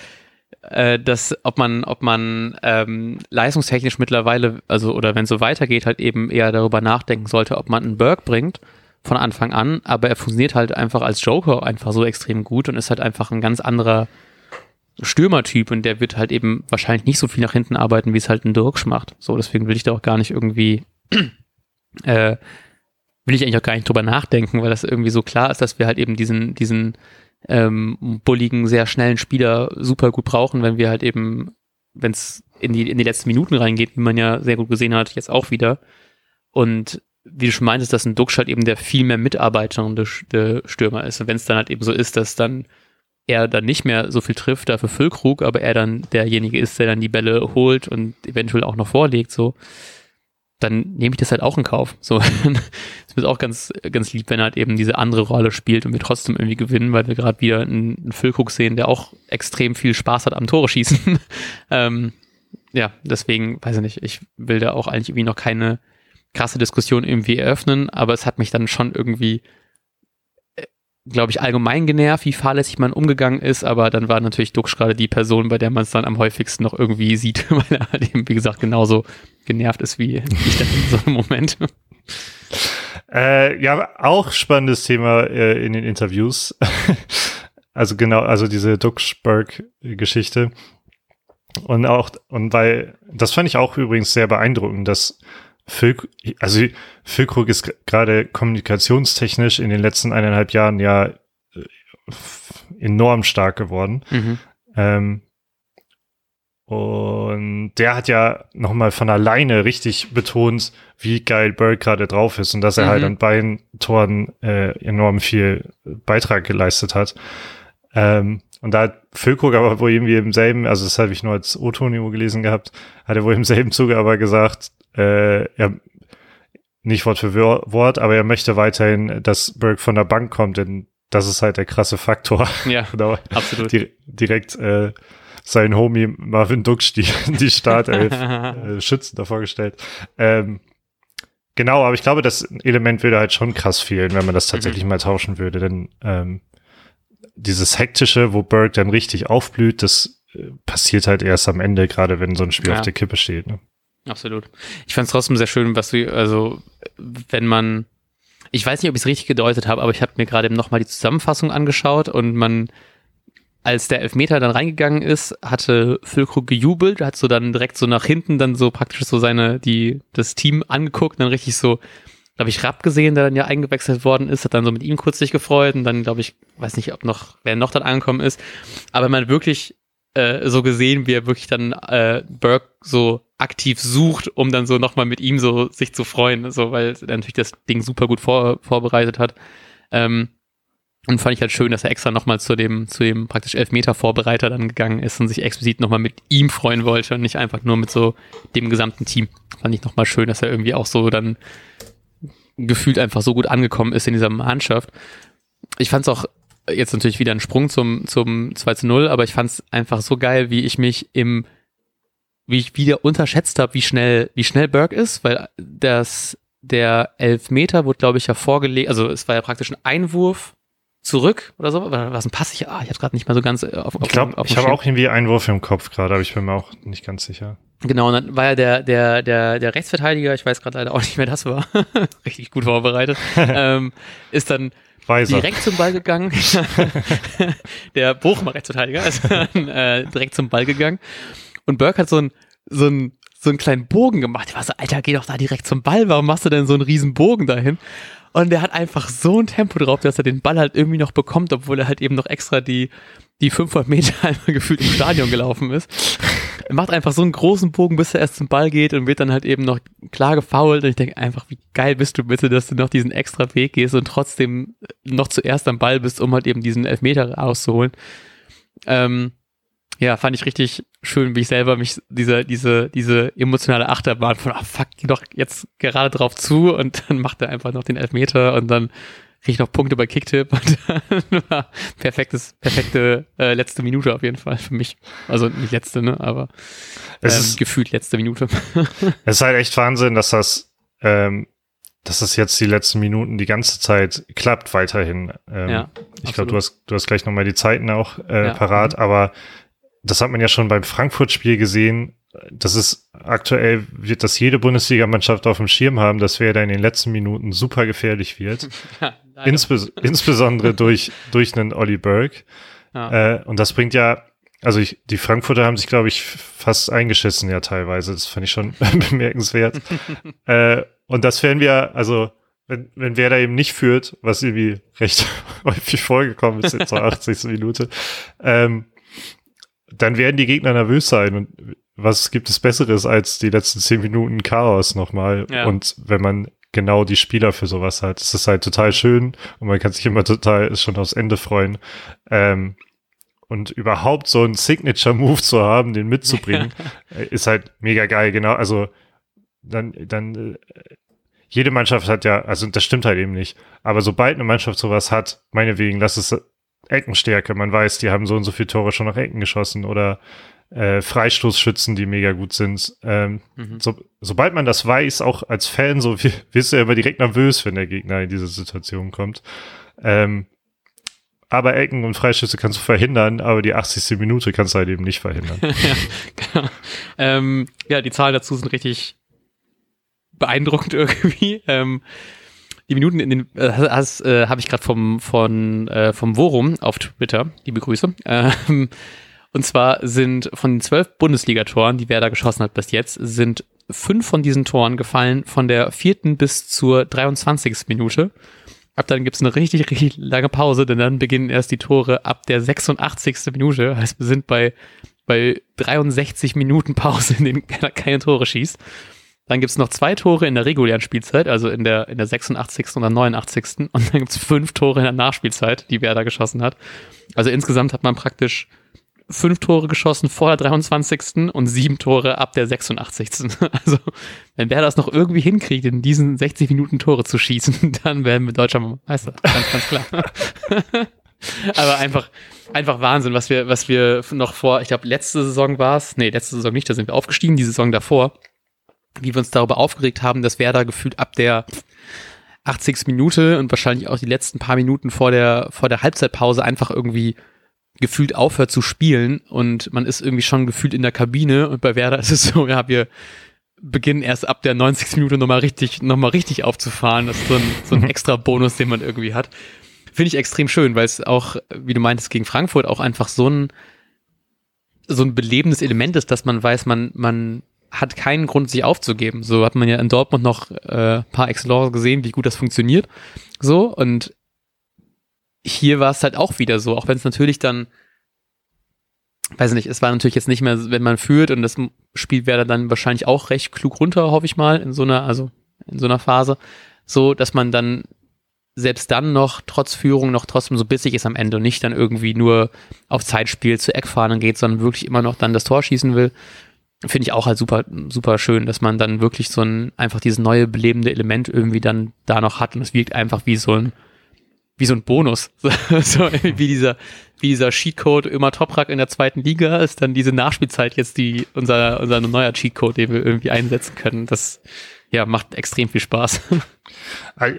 Speaker 2: äh, dass ob man, ob man ähm, leistungstechnisch mittlerweile, also oder wenn es so weitergeht, halt eben eher darüber nachdenken sollte, ob man einen Burke bringt von Anfang an, aber er funktioniert halt einfach als Joker einfach so extrem gut und ist halt einfach ein ganz anderer Stürmertyp und der wird halt eben wahrscheinlich nicht so viel nach hinten arbeiten, wie es halt ein Dirksch macht. So, deswegen will ich da auch gar nicht irgendwie, äh, will ich eigentlich auch gar nicht drüber nachdenken, weil das irgendwie so klar ist, dass wir halt eben diesen, diesen ähm, bulligen, sehr schnellen Spieler super gut brauchen, wenn wir halt eben, wenn es in die, in die letzten Minuten reingeht, wie man ja sehr gut gesehen hat, jetzt auch wieder. Und wie du schon meintest, dass ein Duxch halt eben der viel mehr mitarbeitende Stürmer ist. Und wenn es dann halt eben so ist, dass dann er dann nicht mehr so viel trifft, dafür Füllkrug, aber er dann derjenige ist, der dann die Bälle holt und eventuell auch noch vorlegt, so, dann nehme ich das halt auch in Kauf. So, es ist auch ganz, ganz lieb, wenn er halt eben diese andere Rolle spielt und wir trotzdem irgendwie gewinnen, weil wir gerade wieder einen, einen Füllkrug sehen, der auch extrem viel Spaß hat am Tore schießen. ähm, ja, deswegen, weiß ich nicht, ich will da auch eigentlich irgendwie noch keine krasse Diskussion irgendwie eröffnen, aber es hat mich dann schon irgendwie, glaube ich, allgemein genervt, wie fahrlässig man umgegangen ist, aber dann war natürlich Dux gerade die Person, bei der man es dann am häufigsten noch irgendwie sieht, weil er halt eben, wie gesagt, genauso genervt ist wie ich dann in so einem Moment.
Speaker 1: Äh, ja, auch spannendes Thema äh, in den Interviews. also genau, also diese Duxburg-Geschichte. Und auch, und weil, das fand ich auch übrigens sehr beeindruckend, dass Füllkrug, also Füllkrug ist gerade kommunikationstechnisch in den letzten eineinhalb Jahren ja äh, enorm stark geworden. Mhm. Ähm, und der hat ja nochmal von alleine richtig betont, wie geil Bird gerade drauf ist und dass er halt mhm. halt an beiden Toren äh, enorm viel Beitrag geleistet hat. Ähm, und da hat Füllkrug aber wohl irgendwie im selben, also das habe ich nur als O-Ton gelesen gehabt, hat er wohl im selben Zuge aber gesagt, äh, er nicht Wort für Wort, aber er möchte weiterhin, dass Berg von der Bank kommt, denn das ist halt der krasse Faktor.
Speaker 2: Ja, genau. absolut.
Speaker 1: Di direkt äh, sein Homie Marvin Dux die, die Startelf äh, Schützen davor gestellt. Ähm, genau, aber ich glaube, das Element würde halt schon krass fehlen, wenn man das tatsächlich mhm. mal tauschen würde, denn ähm, dieses hektische, wo Berg dann richtig aufblüht, das äh, passiert halt erst am Ende, gerade wenn so ein Spiel ja. auf der Kippe steht. Ne?
Speaker 2: Absolut. Ich fand es trotzdem sehr schön, was du, also wenn man, ich weiß nicht, ob ich es richtig gedeutet habe, aber ich habe mir gerade nochmal die Zusammenfassung angeschaut und man, als der Elfmeter dann reingegangen ist, hatte Füllkrug gejubelt, hat so dann direkt so nach hinten dann so praktisch so seine, die, das Team angeguckt, dann richtig so, glaube ich, Rapp gesehen, der dann ja eingewechselt worden ist, hat dann so mit ihm kurz sich gefreut und dann, glaube ich, weiß nicht, ob noch, wer noch dann angekommen ist, aber man wirklich äh, so gesehen, wie er wirklich dann äh, Burke so aktiv sucht, um dann so nochmal mit ihm so sich zu freuen, so weil er natürlich das Ding super gut vor, vorbereitet hat. Ähm, und fand ich halt schön, dass er extra nochmal zu dem, zu dem praktisch Elfmeter-Vorbereiter dann gegangen ist und sich explizit nochmal mit ihm freuen wollte und nicht einfach nur mit so dem gesamten Team. Fand ich nochmal schön, dass er irgendwie auch so dann gefühlt einfach so gut angekommen ist in dieser Mannschaft. Ich fand es auch jetzt natürlich wieder ein Sprung zum, zum 2 zu 0, aber ich fand es einfach so geil, wie ich mich im, wie ich wieder unterschätzt habe, wie schnell, wie schnell Burke ist, weil das, der Elfmeter wurde, glaube ich, ja vorgelegt, also es war ja praktisch ein Einwurf zurück oder so, oder was ein Pass? Ich, ah, ich habe gerade nicht mehr so ganz äh,
Speaker 1: auf, auf Ich glaube, ich habe auch irgendwie Einwurf im Kopf gerade, aber ich bin mir auch nicht ganz sicher.
Speaker 2: Genau, und dann war ja der, der, der, der Rechtsverteidiger, ich weiß gerade leider auch nicht, wer das war, richtig gut vorbereitet, ähm, ist dann Weiser. direkt zum Ball gegangen. der Bochumer Rechtsverteidiger ist dann, äh, direkt zum Ball gegangen. Und Burke hat so ein, so ein, so einen kleinen Bogen gemacht. Ich war so, Alter, geh doch da direkt zum Ball. Warum machst du denn so einen riesen Bogen dahin? Und der hat einfach so ein Tempo drauf, dass er den Ball halt irgendwie noch bekommt, obwohl er halt eben noch extra die, die 500 Meter einmal gefühlt im Stadion gelaufen ist. Er macht einfach so einen großen Bogen, bis er erst zum Ball geht und wird dann halt eben noch klar gefoult. Und ich denke einfach, wie geil bist du bitte, dass du noch diesen extra Weg gehst und trotzdem noch zuerst am Ball bist, um halt eben diesen Elfmeter rauszuholen. Ähm, Ja, fand ich richtig schön, wie ich selber mich diese, diese, diese emotionale Achterbahn von, ah, fuck, geh doch jetzt gerade drauf zu und dann macht er einfach noch den Elfmeter und dann kriege ich noch Punkte bei Kicktip und dann war perfektes, perfekte äh, letzte Minute auf jeden Fall für mich. Also nicht letzte, ne, aber ähm, es ist, gefühlt letzte Minute.
Speaker 1: es ist halt echt Wahnsinn, dass das, ähm, dass das jetzt die letzten Minuten die ganze Zeit klappt weiterhin. Ähm, ja, ich glaube, du hast, du hast gleich nochmal die Zeiten auch äh, ja. parat, mhm. aber das hat man ja schon beim Frankfurt-Spiel gesehen. Das ist aktuell, wird das jede Bundesligamannschaft auf dem Schirm haben, dass wer da in den letzten Minuten super gefährlich wird. Ja, Inspes insbesondere durch, durch einen Olli Berg. Ja. Äh, und das bringt ja, also ich, die Frankfurter haben sich, glaube ich, fast eingeschissen ja teilweise. Das fand ich schon bemerkenswert. äh, und das werden wir, also wenn, wenn wer da eben nicht führt, was irgendwie recht häufig vorgekommen ist in zur 80. Minute, ähm, dann werden die Gegner nervös sein und was gibt es Besseres als die letzten zehn Minuten Chaos nochmal? Ja. Und wenn man genau die Spieler für sowas hat, ist es halt total schön und man kann sich immer total schon aufs Ende freuen. Ähm, und überhaupt so einen Signature-Move zu haben, den mitzubringen, ist halt mega geil, genau. Also dann, dann, äh, jede Mannschaft hat ja, also das stimmt halt eben nicht. Aber sobald eine Mannschaft sowas hat, meinetwegen, lass es Eckenstärke. Man weiß, die haben so und so viele Tore schon nach Ecken geschossen oder äh, Freistoßschützen, die mega gut sind. Ähm, mhm. so, sobald man das weiß, auch als Fan, so wirst du ja immer direkt nervös, wenn der Gegner in diese Situation kommt. Ähm, aber Ecken und Freischüsse kannst du verhindern, aber die 80. Minute kannst du halt eben nicht verhindern. ja,
Speaker 2: genau. ähm, ja, die Zahlen dazu sind richtig beeindruckend irgendwie. Ähm, die Minuten in den äh, äh, habe ich gerade vom von äh, vom Worum auf Twitter, liebe Grüße. Ähm, und zwar sind von den zwölf Bundesligatoren, die Werder geschossen hat bis jetzt, sind fünf von diesen Toren gefallen von der vierten bis zur 23. Minute. Ab dann gibt's eine richtig, richtig lange Pause, denn dann beginnen erst die Tore ab der 86. Minute. Heißt, wir sind bei, bei 63 Minuten Pause, in denen keiner keine Tore schießt. Dann gibt's noch zwei Tore in der regulären Spielzeit, also in der, in der 86. und der 89. Und dann gibt's fünf Tore in der Nachspielzeit, die Werder geschossen hat. Also insgesamt hat man praktisch fünf Tore geschossen vor der 23. und sieben Tore ab der 86. Also, wenn Werder das noch irgendwie hinkriegt, in diesen 60 Minuten Tore zu schießen, dann werden wir deutscher Meister. Ganz, ganz klar. Aber einfach, einfach Wahnsinn, was wir, was wir noch vor, ich glaube, letzte Saison war es, nee, letzte Saison nicht, da sind wir aufgestiegen, die Saison davor, wie wir uns darüber aufgeregt haben, dass Werder gefühlt ab der 80. Minute und wahrscheinlich auch die letzten paar Minuten vor der, vor der Halbzeitpause einfach irgendwie gefühlt aufhört zu spielen und man ist irgendwie schon gefühlt in der Kabine und bei Werder ist es so, ja, wir beginnen erst ab der 90. Minute nochmal richtig, nochmal richtig aufzufahren. Das ist so ein, so ein extra Bonus, den man irgendwie hat. Finde ich extrem schön, weil es auch, wie du meintest, gegen Frankfurt auch einfach so ein, so ein belebendes Element ist, dass man weiß, man, man hat keinen Grund, sich aufzugeben. So hat man ja in Dortmund noch äh, paar Excellence gesehen, wie gut das funktioniert. So, und hier war es halt auch wieder so, auch wenn es natürlich dann, weiß nicht, es war natürlich jetzt nicht mehr, wenn man führt und das Spiel wäre dann wahrscheinlich auch recht klug runter, hoffe ich mal, in so einer, also in so einer Phase, so, dass man dann selbst dann noch trotz Führung noch trotzdem so bissig ist am Ende und nicht dann irgendwie nur auf Zeitspiel zu Eckfahnen geht, sondern wirklich immer noch dann das Tor schießen will. Finde ich auch halt super, super schön, dass man dann wirklich so ein, einfach dieses neue belebende Element irgendwie dann da noch hat und es wirkt einfach wie so ein, wie so ein Bonus. so wie dieser, wie dieser Cheatcode immer Toprak in der zweiten Liga ist, dann diese Nachspielzeit jetzt die, unser, unser neuer Cheatcode, den wir irgendwie einsetzen können. Das, ja, macht extrem viel Spaß.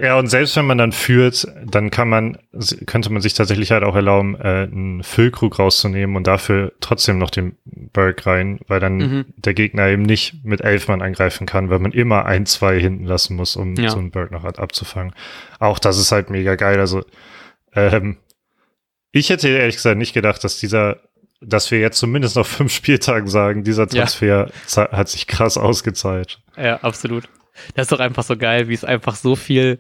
Speaker 1: Ja, und selbst wenn man dann führt, dann kann man, könnte man sich tatsächlich halt auch erlauben, äh, einen Füllkrug rauszunehmen und dafür trotzdem noch den Berg rein, weil dann mhm. der Gegner eben nicht mit elf Mann angreifen kann, weil man immer ein, zwei hinten lassen muss, um ja. so einen Berg noch halt abzufangen. Auch das ist halt mega geil. Also, ähm, ich hätte ehrlich gesagt nicht gedacht, dass dieser dass wir jetzt zumindest nach fünf Spieltagen sagen, dieser Transfer ja. hat sich krass ausgezahlt.
Speaker 2: Ja, absolut. Das ist doch einfach so geil, wie es einfach so viel.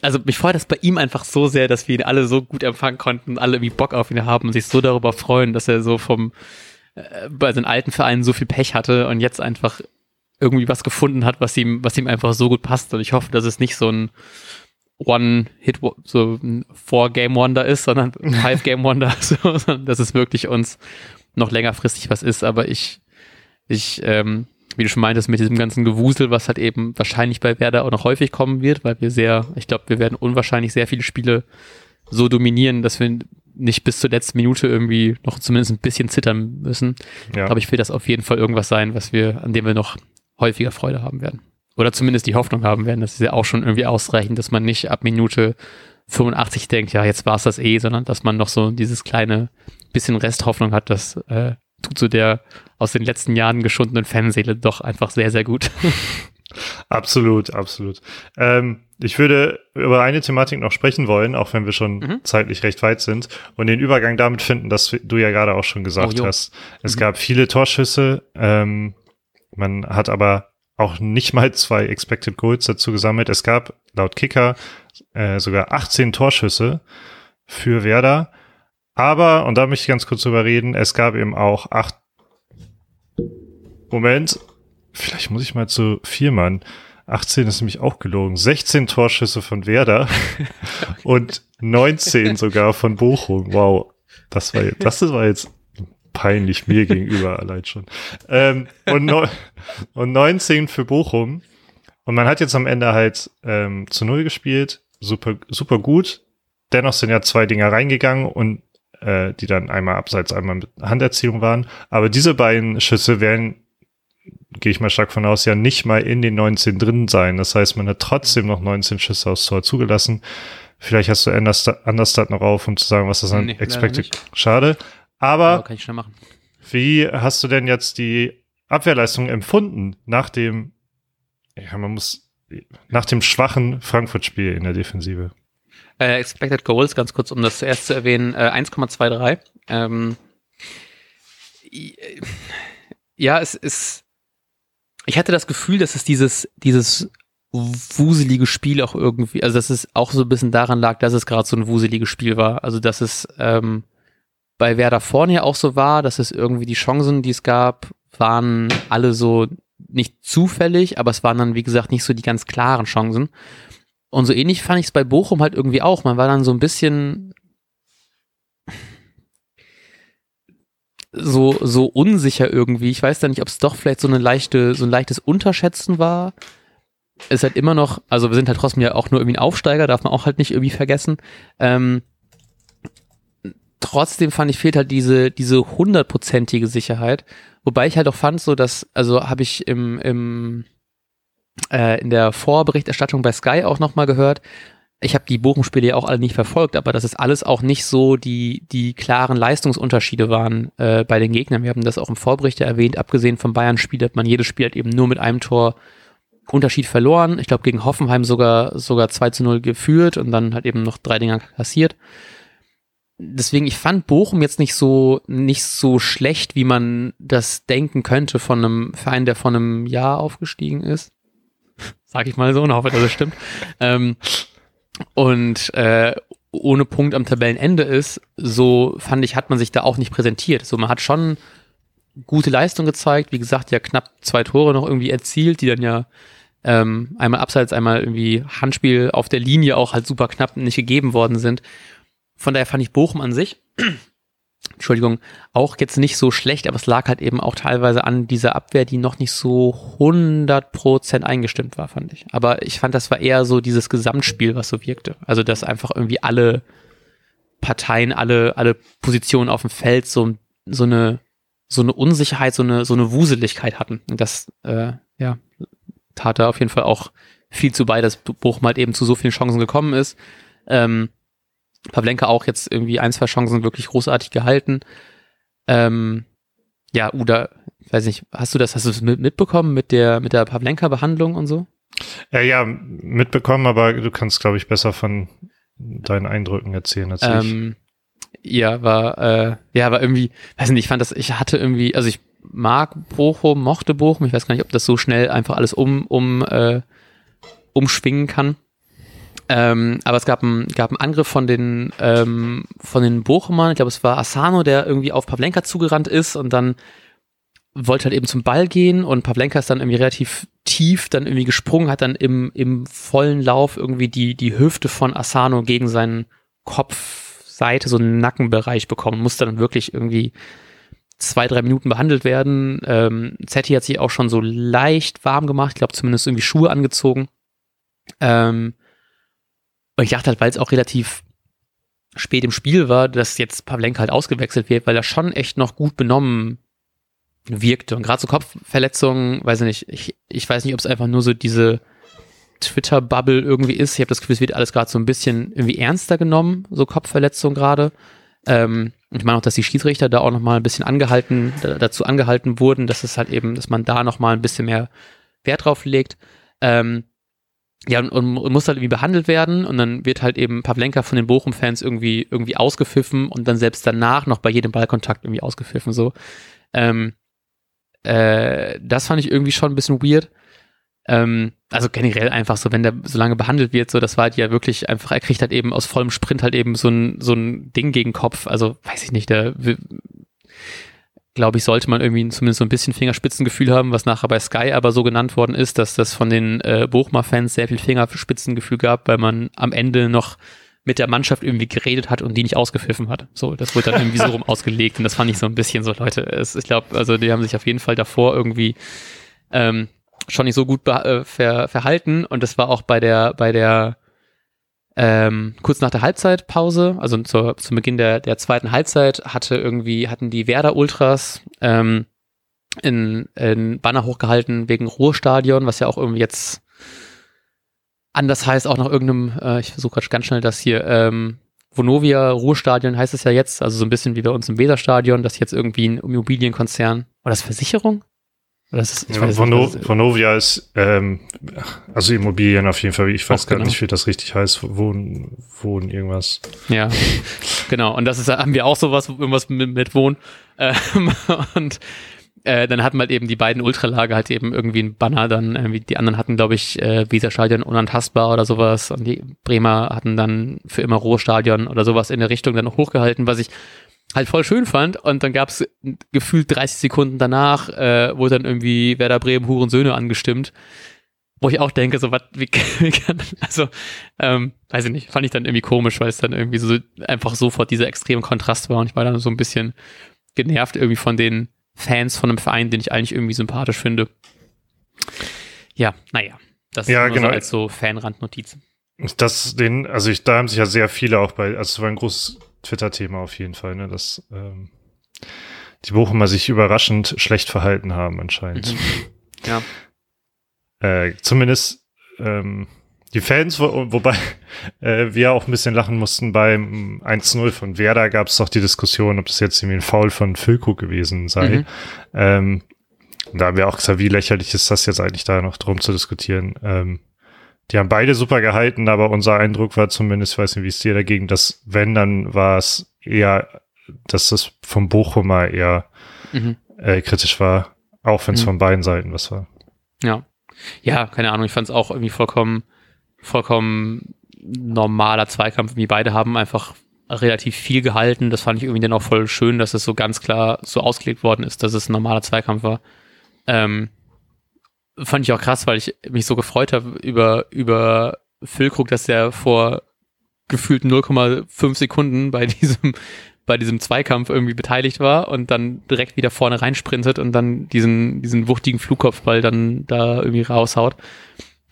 Speaker 2: Also mich freut das bei ihm einfach so sehr, dass wir ihn alle so gut empfangen konnten, alle irgendwie Bock auf ihn haben und sich so darüber freuen, dass er so vom äh, bei seinen alten Vereinen so viel Pech hatte und jetzt einfach irgendwie was gefunden hat, was ihm, was ihm einfach so gut passt. Und ich hoffe, dass es nicht so ein One-Hit, so ein Four-Game-Wonder ist, sondern Five-Game-Wonder, so, sondern dass es wirklich uns noch längerfristig was ist, aber ich, ich, ähm, wie du schon meintest, mit diesem ganzen Gewusel, was halt eben wahrscheinlich bei Werder auch noch häufig kommen wird, weil wir sehr, ich glaube, wir werden unwahrscheinlich sehr viele Spiele so dominieren, dass wir nicht bis zur letzten Minute irgendwie noch zumindest ein bisschen zittern müssen. Ja. Aber ich will das auf jeden Fall irgendwas sein, was wir, an dem wir noch häufiger Freude haben werden. Oder zumindest die Hoffnung haben werden. Das ist ja auch schon irgendwie ausreichend, dass man nicht ab Minute 85 denkt, ja, jetzt war es das eh, sondern dass man noch so dieses kleine bisschen Resthoffnung hat, das äh, tut so der aus den letzten Jahren geschundenen Fanseele doch einfach sehr, sehr gut.
Speaker 1: absolut, absolut. Ähm, ich würde über eine Thematik noch sprechen wollen, auch wenn wir schon mhm. zeitlich recht weit sind und den Übergang damit finden, dass du ja gerade auch schon gesagt oh, hast. Es mhm. gab viele Torschüsse, ähm, man hat aber auch nicht mal zwei Expected Goals dazu gesammelt. Es gab laut Kicker äh, sogar 18 Torschüsse für Werder. Aber, und da möchte ich ganz kurz drüber reden, es gab eben auch acht. Moment, vielleicht muss ich mal zu vier Mann. 18 ist nämlich auch gelogen. 16 Torschüsse von Werder und 19 sogar von Bochum. Wow. Das war, das war jetzt peinlich mir gegenüber allein schon. Ähm, und, no und 19 für Bochum. Und man hat jetzt am Ende halt ähm, zu Null gespielt. Super, super gut. Dennoch sind ja zwei Dinger reingegangen und äh, die dann einmal abseits, einmal mit Handerziehung waren. Aber diese beiden Schüsse werden, gehe ich mal stark von aus, ja nicht mal in den 19 drin sein. Das heißt, man hat trotzdem noch 19 Schüsse aufs Tor zugelassen. Vielleicht hast du Anderstadt noch auf, um zu sagen, was das an nee, Expected. Schade. Aber
Speaker 2: kann ich schnell machen.
Speaker 1: wie hast du denn jetzt die Abwehrleistung empfunden nach dem, ja, man muss, nach dem schwachen Frankfurt-Spiel in der Defensive?
Speaker 2: Äh, expected Goals, ganz kurz, um das zuerst zu erwähnen, äh, 1,23. Ähm, ja, es ist, ich hatte das Gefühl, dass es dieses, dieses wuselige Spiel auch irgendwie, also dass es auch so ein bisschen daran lag, dass es gerade so ein wuseliges Spiel war. Also dass es ähm, bei Werder vorne ja auch so war, dass es irgendwie die Chancen, die es gab, waren alle so nicht zufällig, aber es waren dann, wie gesagt, nicht so die ganz klaren Chancen. Und so ähnlich fand ich es bei Bochum halt irgendwie auch. Man war dann so ein bisschen so, so unsicher irgendwie. Ich weiß da nicht, ob es doch vielleicht so eine leichte, so ein leichtes Unterschätzen war. Es ist halt immer noch, also wir sind halt trotzdem ja auch nur irgendwie ein Aufsteiger, darf man auch halt nicht irgendwie vergessen. Ähm, trotzdem fand ich fehlt halt diese diese hundertprozentige Sicherheit, wobei ich halt auch fand so, dass also habe ich im im äh, in der Vorberichterstattung bei Sky auch noch mal gehört. Ich habe die Bochum-Spiele ja auch alle nicht verfolgt, aber dass es alles auch nicht so die die klaren Leistungsunterschiede waren äh, bei den Gegnern. Wir haben das auch im Vorbericht erwähnt. Abgesehen vom Bayern-Spiel hat man jedes Spiel halt eben nur mit einem Tor Unterschied verloren. Ich glaube gegen Hoffenheim sogar sogar 2 zu 0 geführt und dann halt eben noch drei Dinger kassiert deswegen, ich fand Bochum jetzt nicht so, nicht so schlecht, wie man das denken könnte von einem Verein, der von einem Jahr aufgestiegen ist. Sag ich mal so und hoffe, dass es stimmt. Ähm, und äh, ohne Punkt am Tabellenende ist, so fand ich, hat man sich da auch nicht präsentiert. So, man hat schon gute Leistung gezeigt, wie gesagt, ja knapp zwei Tore noch irgendwie erzielt, die dann ja ähm, einmal abseits, einmal irgendwie Handspiel auf der Linie auch halt super knapp nicht gegeben worden sind. Von daher fand ich Bochum an sich, Entschuldigung, auch jetzt nicht so schlecht, aber es lag halt eben auch teilweise an dieser Abwehr, die noch nicht so 100% eingestimmt war, fand ich. Aber ich fand, das war eher so dieses Gesamtspiel, was so wirkte. Also, dass einfach irgendwie alle Parteien, alle, alle Positionen auf dem Feld so, so eine, so eine Unsicherheit, so eine, so eine Wuseligkeit hatten. Und das, äh, ja, tat da auf jeden Fall auch viel zu bei, dass Bochum halt eben zu so vielen Chancen gekommen ist. Ähm, Pavlenka auch jetzt irgendwie ein, zwei Chancen wirklich großartig gehalten. Ähm, ja, Uda, weiß nicht, hast du das, hast du das mitbekommen mit der, mit der Pavlenka-Behandlung und so?
Speaker 1: Ja, ja, mitbekommen, aber du kannst, glaube ich, besser von deinen Eindrücken erzählen als ähm,
Speaker 2: ich. Ja, war, äh, ja, war irgendwie, weiß nicht, ich fand das, ich hatte irgendwie, also ich mag Bochum, mochte Bochum, ich weiß gar nicht, ob das so schnell einfach alles um, um, äh, umschwingen kann. Ähm, aber es gab einen gab einen Angriff von den, ähm, von den Bochumern, ich glaube es war Asano, der irgendwie auf Pavlenka zugerannt ist und dann wollte halt eben zum Ball gehen und Pavlenka ist dann irgendwie relativ tief dann irgendwie gesprungen, hat dann im, im vollen Lauf irgendwie die, die Hüfte von Asano gegen seinen Kopfseite, so einen Nackenbereich bekommen, musste dann wirklich irgendwie zwei, drei Minuten behandelt werden. Ähm, Zetti hat sich auch schon so leicht warm gemacht, ich glaube zumindest irgendwie Schuhe angezogen. Ähm, und ich dachte halt, weil es auch relativ spät im Spiel war, dass jetzt Pavlenka halt ausgewechselt wird, weil er schon echt noch gut benommen wirkte. Und gerade so Kopfverletzungen, weiß ich nicht, ich, ich weiß nicht, ob es einfach nur so diese Twitter-Bubble irgendwie ist. Ich habe das Gefühl, es wird alles gerade so ein bisschen irgendwie ernster genommen, so Kopfverletzungen gerade. Ähm, ich meine auch, dass die Schiedsrichter da auch nochmal ein bisschen angehalten, dazu angehalten wurden, dass es halt eben, dass man da nochmal ein bisschen mehr Wert drauf legt. Ähm, ja, und, und, muss halt irgendwie behandelt werden und dann wird halt eben Pavlenka von den Bochum-Fans irgendwie, irgendwie ausgepfiffen und dann selbst danach noch bei jedem Ballkontakt irgendwie ausgepfiffen, so. Ähm, äh, das fand ich irgendwie schon ein bisschen weird. Ähm, also generell einfach so, wenn der so lange behandelt wird, so, das war halt ja wirklich einfach, er kriegt halt eben aus vollem Sprint halt eben so ein, so ein Ding gegen Kopf. Also, weiß ich nicht, der glaube ich, sollte man irgendwie zumindest so ein bisschen Fingerspitzengefühl haben, was nachher bei Sky aber so genannt worden ist, dass das von den äh, Bochmer-Fans sehr viel Fingerspitzengefühl gab, weil man am Ende noch mit der Mannschaft irgendwie geredet hat und die nicht ausgepfiffen hat. So, das wurde dann irgendwie so rum ausgelegt und das fand ich so ein bisschen so, Leute, es, ich glaube, also die haben sich auf jeden Fall davor irgendwie ähm, schon nicht so gut äh, ver verhalten und das war auch bei der, bei der ähm, kurz nach der Halbzeitpause, also zur, zum Beginn der, der zweiten Halbzeit, hatte irgendwie, hatten die Werder Ultras ähm, in, in Banner hochgehalten wegen Ruhestadion, was ja auch irgendwie jetzt anders heißt, auch nach irgendeinem, äh, ich versuche gerade ganz schnell das hier, ähm, Vonovia Ruhestadion heißt es ja jetzt, also so ein bisschen wie bei uns im Weserstadion, das jetzt irgendwie ein Immobilienkonzern. Oder das Versicherung?
Speaker 1: Ist, ja, Vono, nicht, Vonovia ist, ähm, also Immobilien auf jeden Fall. Ich weiß gar genau. nicht, wie das richtig heißt. Wohnen, Wohnen, irgendwas.
Speaker 2: Ja, genau. Und das ist, haben wir auch sowas, irgendwas mit, mit Wohnen. Ähm, und äh, dann hatten halt eben die beiden Ultralager halt eben irgendwie ein Banner, dann irgendwie die anderen hatten, glaube ich, äh, Weserstadion unantastbar oder sowas und die Bremer hatten dann für immer Ruhestadion oder sowas in der Richtung dann hochgehalten, was ich halt voll schön fand. Und dann gab es gefühlt 30 Sekunden danach, äh, wurde dann irgendwie Werder Bremen Huren Söhne angestimmt. Wo ich auch denke, so was, wie, wie kann, also, ähm, weiß ich nicht, fand ich dann irgendwie komisch, weil es dann irgendwie so einfach sofort dieser extreme Kontrast war und ich war dann so ein bisschen genervt irgendwie von den Fans von einem Verein, den ich eigentlich irgendwie sympathisch finde. Ja, naja, das
Speaker 1: ja, ist genau.
Speaker 2: so als so Fanrandnotiz.
Speaker 1: Das, den, also ich, da haben sich ja sehr viele auch bei, also es war ein großes Twitter-Thema auf jeden Fall, ne, dass ähm, die Bochumer sich überraschend schlecht verhalten haben anscheinend. Mhm.
Speaker 2: Ja.
Speaker 1: Äh, zumindest ähm, die Fans, wo, wobei äh, wir auch ein bisschen lachen mussten beim 1-0 von Werder gab es doch die Diskussion, ob das jetzt irgendwie ein Foul von Füllkrug gewesen sei. Mhm. Ähm, da haben wir auch gesagt, wie lächerlich ist das jetzt eigentlich da noch drum zu diskutieren. Ähm, die haben beide super gehalten, aber unser Eindruck war zumindest, ich weiß nicht, wie es dir dagegen, dass wenn, dann war es eher, dass das vom Bochumer eher mhm. äh, kritisch war, auch wenn es mhm. von beiden Seiten was war.
Speaker 2: Ja. Ja, keine Ahnung, ich fand es auch irgendwie vollkommen, vollkommen normaler Zweikampf. Wie beide haben einfach relativ viel gehalten. Das fand ich irgendwie dann auch voll schön, dass es so ganz klar so ausgelegt worden ist, dass es ein normaler Zweikampf war. Ähm, fand ich auch krass, weil ich mich so gefreut habe über, über Füllkrug, dass der vor gefühlt 0,5 Sekunden bei diesem, bei diesem Zweikampf irgendwie beteiligt war und dann direkt wieder vorne reinsprintet und dann diesen, diesen wuchtigen Flugkopfball dann da irgendwie raushaut.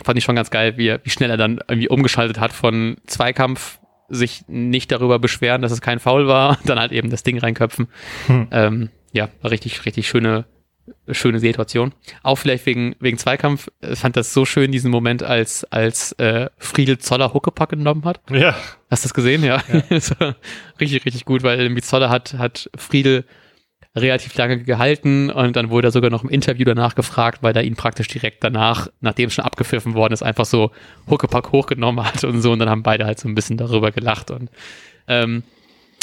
Speaker 2: Fand ich schon ganz geil, wie, wie schnell er dann irgendwie umgeschaltet hat von Zweikampf, sich nicht darüber beschweren, dass es kein Foul war, dann halt eben das Ding reinköpfen. Hm. Ähm, ja, war richtig, richtig schöne, schöne Situation. Auch vielleicht wegen, wegen Zweikampf, ich fand das so schön, diesen Moment, als, als äh, Friedel Zoller Huckepack genommen hat.
Speaker 1: Ja.
Speaker 2: Hast du das gesehen? Ja. ja. richtig, richtig gut, weil irgendwie Zoller hat, hat Friedel relativ lange gehalten und dann wurde er sogar noch im Interview danach gefragt, weil er ihn praktisch direkt danach, nachdem es schon abgepfiffen worden ist, einfach so Huckepack hochgenommen hat und so und dann haben beide halt so ein bisschen darüber gelacht und ähm,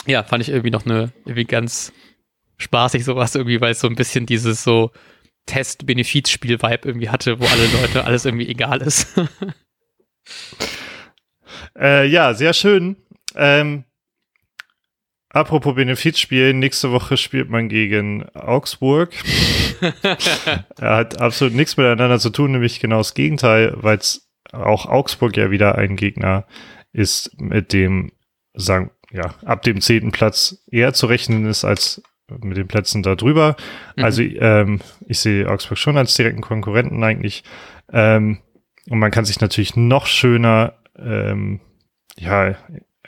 Speaker 2: ja, fand ich irgendwie noch eine irgendwie ganz spaßig sowas irgendwie, weil es so ein bisschen dieses so Test-Benefizspiel-Vibe irgendwie hatte, wo alle Leute alles irgendwie egal ist.
Speaker 1: äh, ja, sehr schön. Ähm, apropos Benefizspiel, nächste Woche spielt man gegen Augsburg. er hat absolut nichts miteinander zu tun, nämlich genau das Gegenteil, weil es auch Augsburg ja wieder ein Gegner ist, mit dem, sagen, ja, ab dem zehnten Platz eher zu rechnen ist als mit den Plätzen da drüber. Mhm. Also ähm, ich sehe Augsburg schon als direkten Konkurrenten eigentlich. Ähm, und man kann sich natürlich noch schöner ähm, ja,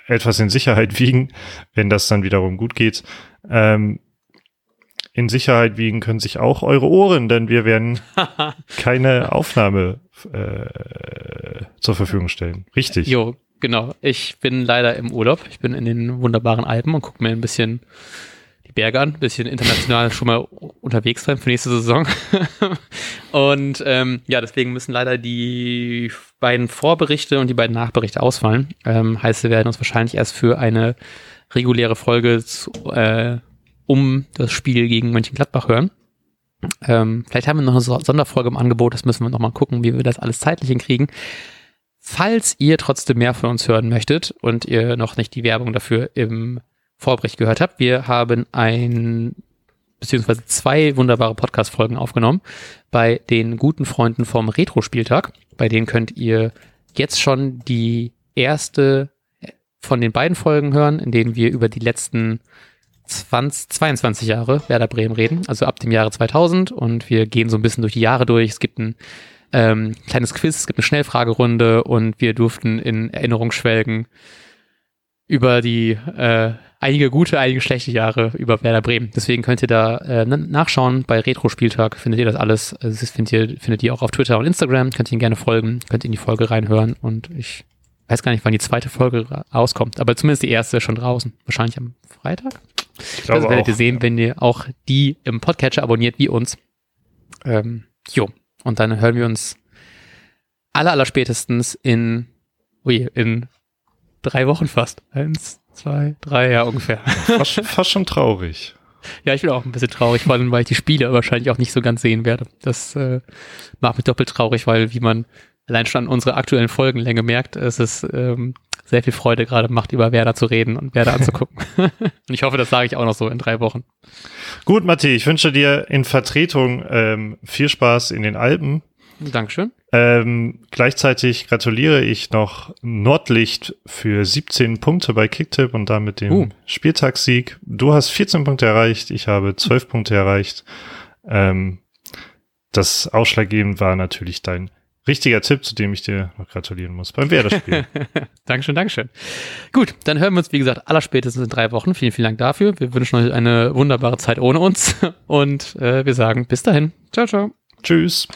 Speaker 1: etwas in Sicherheit wiegen, wenn das dann wiederum gut geht. Ähm, in Sicherheit wiegen können sich auch eure Ohren, denn wir werden keine Aufnahme äh, zur Verfügung stellen. Richtig.
Speaker 2: Jo, genau. Ich bin leider im Urlaub. Ich bin in den wunderbaren Alpen und gucke mir ein bisschen die Berge an, ein bisschen international schon mal unterwegs sein für nächste Saison. und ähm, ja, deswegen müssen leider die beiden Vorberichte und die beiden Nachberichte ausfallen. Ähm, heißt, wir werden uns wahrscheinlich erst für eine reguläre Folge zu, äh, um das Spiel gegen Mönchengladbach hören. Ähm, vielleicht haben wir noch eine Sonderfolge im Angebot, das müssen wir nochmal gucken, wie wir das alles zeitlich hinkriegen. Falls ihr trotzdem mehr von uns hören möchtet und ihr noch nicht die Werbung dafür im Vorbericht gehört habt, wir haben ein beziehungsweise zwei wunderbare Podcast-Folgen aufgenommen bei den guten Freunden vom Retro-Spieltag. Bei denen könnt ihr jetzt schon die erste von den beiden Folgen hören, in denen wir über die letzten 20, 22 Jahre Werder Bremen reden, also ab dem Jahre 2000 und wir gehen so ein bisschen durch die Jahre durch. Es gibt ein ähm, kleines Quiz, es gibt eine Schnellfragerunde und wir durften in Erinnerung schwelgen über die äh, einige gute, einige schlechte Jahre über Werder Bremen. Deswegen könnt ihr da äh, nachschauen. Bei Retro-Spieltag findet ihr das alles. Also das findet ihr, findet ihr auch auf Twitter und Instagram. Könnt ihr ihn gerne folgen, könnt in die Folge reinhören und ich weiß gar nicht, wann die zweite Folge rauskommt, aber zumindest die erste ist schon draußen. Wahrscheinlich am Freitag. Ich glaube das werdet ihr sehen, ja. wenn ihr auch die im Podcatcher abonniert wie uns. Ähm, jo. Und dann hören wir uns aller, aller spätestens in, ui, in drei Wochen fast. Eins, zwei, drei, ja ungefähr.
Speaker 1: Fast, fast schon traurig.
Speaker 2: Ja, ich bin auch ein bisschen traurig, vor allem, weil ich die Spiele wahrscheinlich auch nicht so ganz sehen werde. Das äh, macht mich doppelt traurig, weil wie man allein schon an unserer aktuellen Folgenlänge merkt, es ist ähm, sehr viel Freude gerade macht, über Werder zu reden und Werder anzugucken. und ich hoffe, das sage ich auch noch so in drei Wochen.
Speaker 1: Gut, Matti, ich wünsche dir in Vertretung ähm, viel Spaß in den Alpen.
Speaker 2: Dankeschön.
Speaker 1: Ähm, gleichzeitig gratuliere ich noch Nordlicht für 17 Punkte bei Kicktip und damit dem uh. Spieltagssieg. Du hast 14 Punkte erreicht, ich habe 12 uh. Punkte erreicht. Ähm, das Ausschlaggebend war natürlich dein richtiger Tipp, zu dem ich dir noch gratulieren muss beim Werder-Spiel.
Speaker 2: Dankeschön, Dankeschön. Gut, dann hören wir uns, wie gesagt, allerspätestens in drei Wochen. Vielen, vielen Dank dafür. Wir wünschen euch eine wunderbare Zeit ohne uns und äh, wir sagen bis dahin. Ciao, ciao.
Speaker 1: Tschüss.